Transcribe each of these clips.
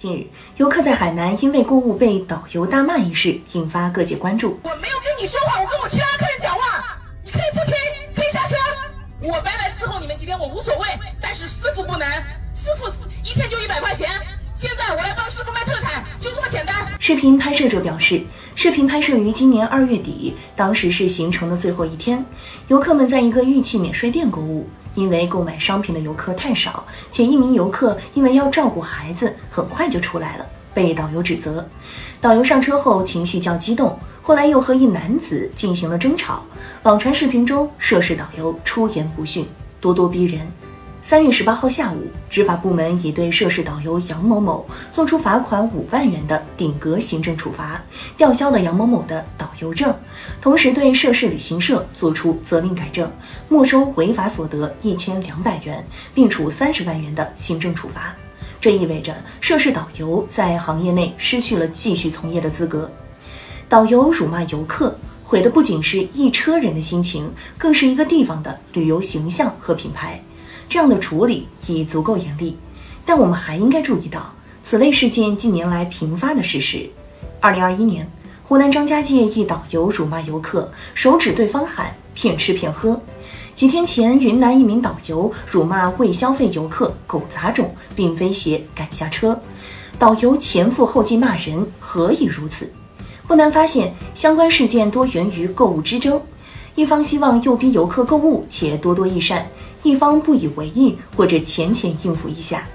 近日，游客在海南因为购物被导游大骂一事引发各界关注。我没有跟你说话，我跟我其他客人讲话，你可以不听，可以下车。我白白伺候你们几天我无所谓，但是师傅不能，师傅一天就一百块钱。现在我来帮师傅卖特产，就这么简单。视频拍摄者表示，视频拍摄于今年二月底，当时是行程的最后一天，游客们在一个玉器免税店购物。因为购买商品的游客太少，且一名游客因为要照顾孩子，很快就出来了，被导游指责。导游上车后情绪较激动，后来又和一男子进行了争吵。网传视频中，涉事导游出言不逊，咄咄逼人。三月十八号下午，执法部门已对涉事导游杨某某作出罚款五万元的顶格行政处罚，吊销了杨某某的导游证，同时对涉事旅行社作出责令改正，没收违法所得一千两百元，并处三十万元的行政处罚。这意味着涉事导游在行业内失去了继续从业的资格。导游辱骂游客，毁的不仅是一车人的心情，更是一个地方的旅游形象和品牌。这样的处理已足够严厉，但我们还应该注意到，此类事件近年来频发的事实。二零二一年，湖南张家界一导游辱骂游客，手指对方喊“骗吃骗喝”。几天前，云南一名导游辱骂未消费游客“狗杂种”，并威胁赶下车。导游前赴后继骂人，何以如此？不难发现，相关事件多源于购物之争。一方希望诱逼游客购物且多多益善，一方不以为意或者浅浅应付一下。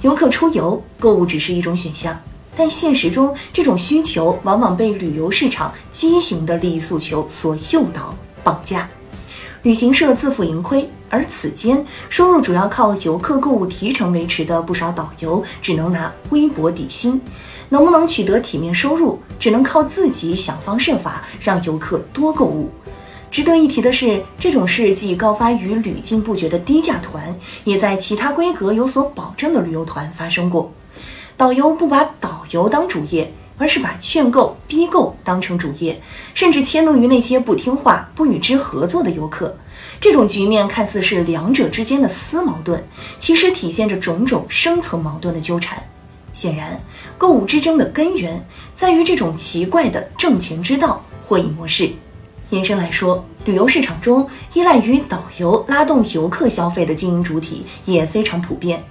游客出游购物只是一种选项，但现实中这种需求往往被旅游市场畸形的利益诉求所诱导绑架，旅行社自负盈亏，而此间收入主要靠游客购物提成维持的不少导游只能拿微薄底薪，能不能取得体面收入，只能靠自己想方设法让游客多购物。值得一提的是，这种事既高发于屡禁不绝的低价团，也在其他规格有所保证的旅游团发生过。导游不把导游当主业，而是把劝购、逼购当成主业，甚至迁怒于那些不听话、不与之合作的游客。这种局面看似是两者之间的私矛盾，其实体现着种种深层矛盾的纠缠。显然，购物之争的根源在于这种奇怪的挣钱之道或引模式。延伸来说，旅游市场中依赖于导游拉动游客消费的经营主体也非常普遍。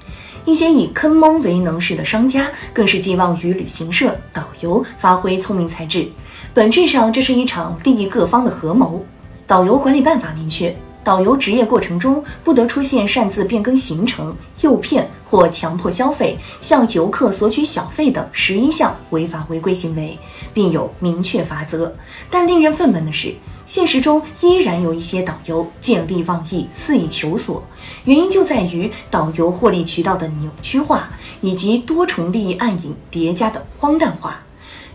一些以坑蒙为能事的商家，更是寄望于旅行社、导游发挥聪明才智。本质上，这是一场利益各方的合谋。导游管理办法明确，导游执业过程中不得出现擅自变更行程、诱骗或强迫消费、向游客索取小费等十一项违法违规行为，并有明确罚则。但令人愤懑的是。现实中依然有一些导游见利忘义、肆意求索，原因就在于导游获利渠道的扭曲化以及多重利益暗影叠加的荒诞化。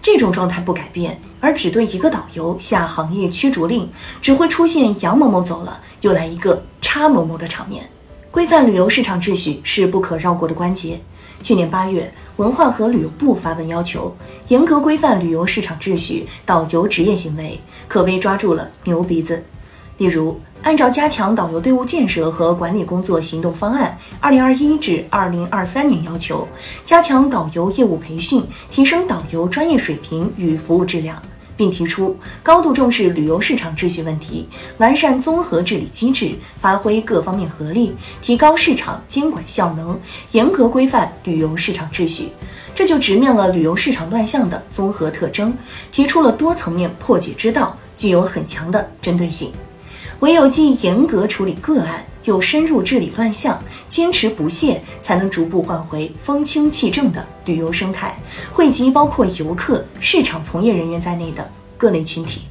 这种状态不改变，而只对一个导游下行业驱逐令，只会出现杨某某走了又来一个叉某某的场面。规范旅游市场秩序是不可绕过的关节。去年八月，文化和旅游部发文要求严格规范旅游市场秩序、导游职业行为，可谓抓住了牛鼻子。例如，按照加强导游队伍建设和管理工作行动方案（二零二一至二零二三年）要求，加强导游业务培训，提升导游专业水平与服务质量。并提出高度重视旅游市场秩序问题，完善综合治理机制，发挥各方面合力，提高市场监管效能，严格规范旅游市场秩序。这就直面了旅游市场乱象的综合特征，提出了多层面破解之道，具有很强的针对性。唯有既严格处理个案，又深入治理乱象，坚持不懈，才能逐步换回风清气正的旅游生态，惠及包括游客、市场从业人员在内的各类群体。